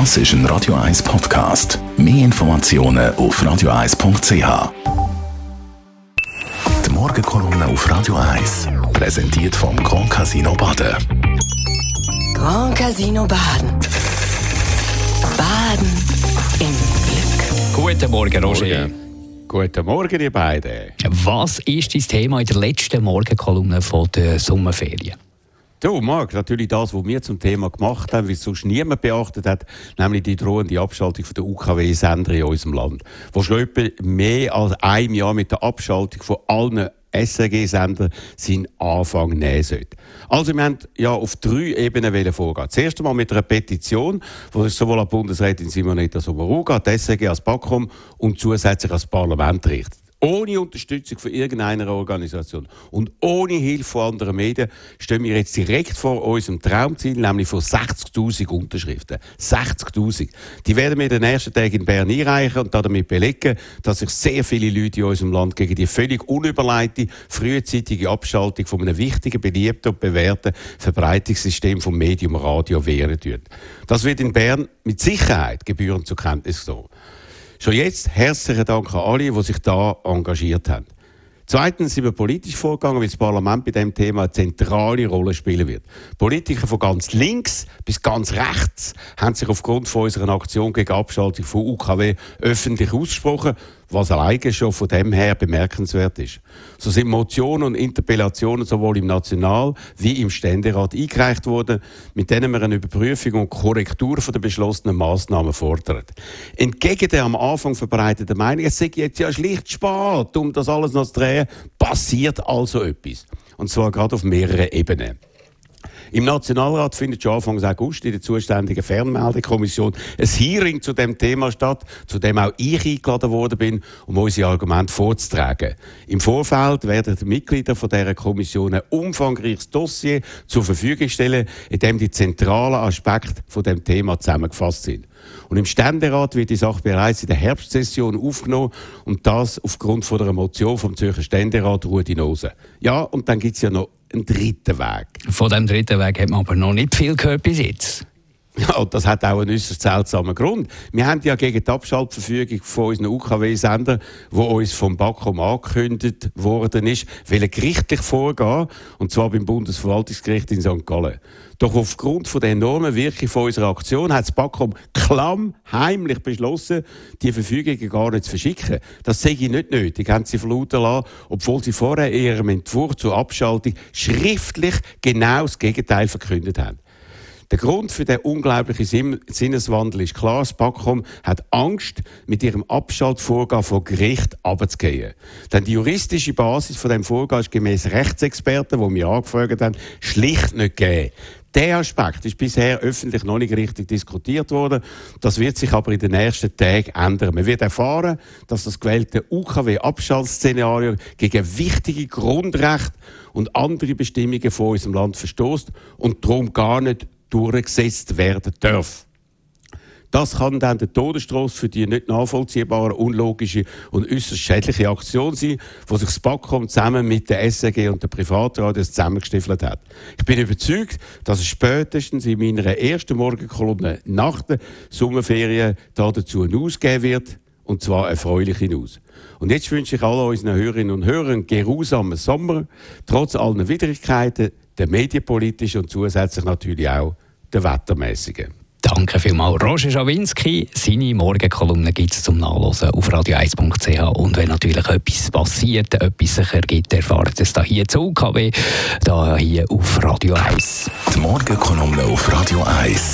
Das ist ein Radio 1 Podcast. Mehr Informationen auf radio1.ch. Die Morgenkolumne auf Radio 1 präsentiert vom Grand Casino Baden. Grand Casino Baden. Baden im Glück. Guten Morgen, Roger. Guten Morgen, ihr beiden. Was ist dein Thema in der letzten Morgenkolumne von der Sommerferien? Du, Marc, natürlich das, was wir zum Thema gemacht haben, wie es sonst niemand beachtet hat, nämlich die drohende Abschaltung der UKW-Sender in unserem Land, wo schon etwa mehr als ein Jahr mit der Abschaltung von allen SRG-Sender seinen Anfang nehmen sollte. Also wir haben ja auf drei Ebenen vorgehen. Das erste Mal mit einer Petition, die sich sowohl an Bundesrätin Simonetta Sommaruga, die SRG als BAKOM und zusätzlich als Parlament richtet. Ohne Unterstützung von irgendeiner Organisation und ohne Hilfe von anderen Medien stehen wir jetzt direkt vor unserem Traumziel, nämlich vor 60.000 Unterschriften. 60.000. Die werden wir den nächsten Tag in Bern einreichen und damit belegen, dass sich sehr viele Leute in unserem Land gegen die völlig unüberleitete, frühzeitige Abschaltung von einem wichtigen, beliebten und bewährten Verbreitungssystem vom Medium Radio wehren. Das wird in Bern mit Sicherheit gebührend zur Kenntnis genommen. Schon jetzt herzlichen Dank an alle, die sich da engagiert haben. Zweitens sind wir politisch vorgegangen, weil das Parlament bei diesem Thema eine zentrale Rolle spielen wird. Politiker von ganz links bis ganz rechts haben sich aufgrund von unserer Aktion gegen Abschaltung von UKW öffentlich ausgesprochen was alleine schon von dem her bemerkenswert ist. So sind Motionen und Interpellationen sowohl im National- wie im Ständerat eingereicht worden, mit denen man eine Überprüfung und Korrektur der beschlossenen Massnahmen fordert. Entgegen der am Anfang verbreiteten Meinung, es sei jetzt ja schlicht spät, um das alles noch zu drehen, passiert also etwas. Und zwar gerade auf mehreren Ebenen. Im Nationalrat findet schon Anfang August in der zuständigen Fernmeldekommission ein Hearing zu dem Thema statt, zu dem auch ich eingeladen worden bin, um unsere Argumente vorzutragen. Im Vorfeld werden die Mitglieder von dieser Kommission ein umfangreiches Dossier zur Verfügung stellen, in dem die zentralen Aspekte von dem Thema zusammengefasst sind. Und im Ständerat wird die Sache bereits in der Herbstsession aufgenommen und das aufgrund von einer Motion vom Zürcher Ständerat Rudi Nose. Ja, und dann gibt es ja noch einen dritten Weg. Von dem dritten Weg hat man aber noch nicht viel gehört bis jetzt. Ja, und das hat auch einen äußerst seltsamen Grund. Wir haben ja gegen die Abschaltverfügung von unseren UKW-Sendern, wo uns vom BAKOM angekündigt worden ist, will gerichtlich vorgehen, und zwar beim Bundesverwaltungsgericht in St. Gallen. Doch aufgrund von der enormen Wirkung von unserer Aktion hat das BAKOM klamm heimlich beschlossen, die Verfügungen gar nicht zu verschicken. Das sehe ich nicht nötig, haben sie verlauten lassen, obwohl sie vorher in ihrem Entwurf zur Abschaltung schriftlich genau das Gegenteil verkündet haben. Der Grund für den unglaublichen Sinneswandel ist klar. Das BAKOM hat Angst, mit ihrem Abschaltvorgang vor Gericht abzugehen. Denn die juristische Basis von dem Vorgang ist gemäß Rechtsexperten, die wir angefragt haben, schlicht nicht gegeben. Der Aspekt ist bisher öffentlich noch nicht richtig diskutiert worden. Das wird sich aber in den nächsten Tagen ändern. Man wird erfahren, dass das gewählte UKW-Abschaltsszenario gegen wichtige Grundrechte und andere Bestimmungen von unserem Land verstoßt und darum gar nicht durchgesetzt werden darf. Das kann dann der Todesstoß für die nicht nachvollziehbare, unlogische und äußerst schädliche Aktion sein, die sich das BAKOM zusammen mit der SRG und der Privatradios zusammengestiefelt hat. Ich bin überzeugt, dass es spätestens in meiner ersten Morgenkolumne nach der Sommerferien dazu eine ausgeben wird, und zwar erfreuliche News. Und jetzt wünsche ich allen unseren Hörerinnen und Hörern einen geruhsamen Sommer, trotz allen Widrigkeiten, der medienpolitischen und zusätzlich natürlich auch der wettermäßigen. Danke vielmals, Roger Schawinski. Seine Morgenkolumne gibt es zum Nachlesen auf radio1.ch. Und wenn natürlich etwas passiert, etwas sich ergibt, erfahrt es da hier zu UKW, da hier auf Radio 1. Die Morgenkolumne auf Radio 1.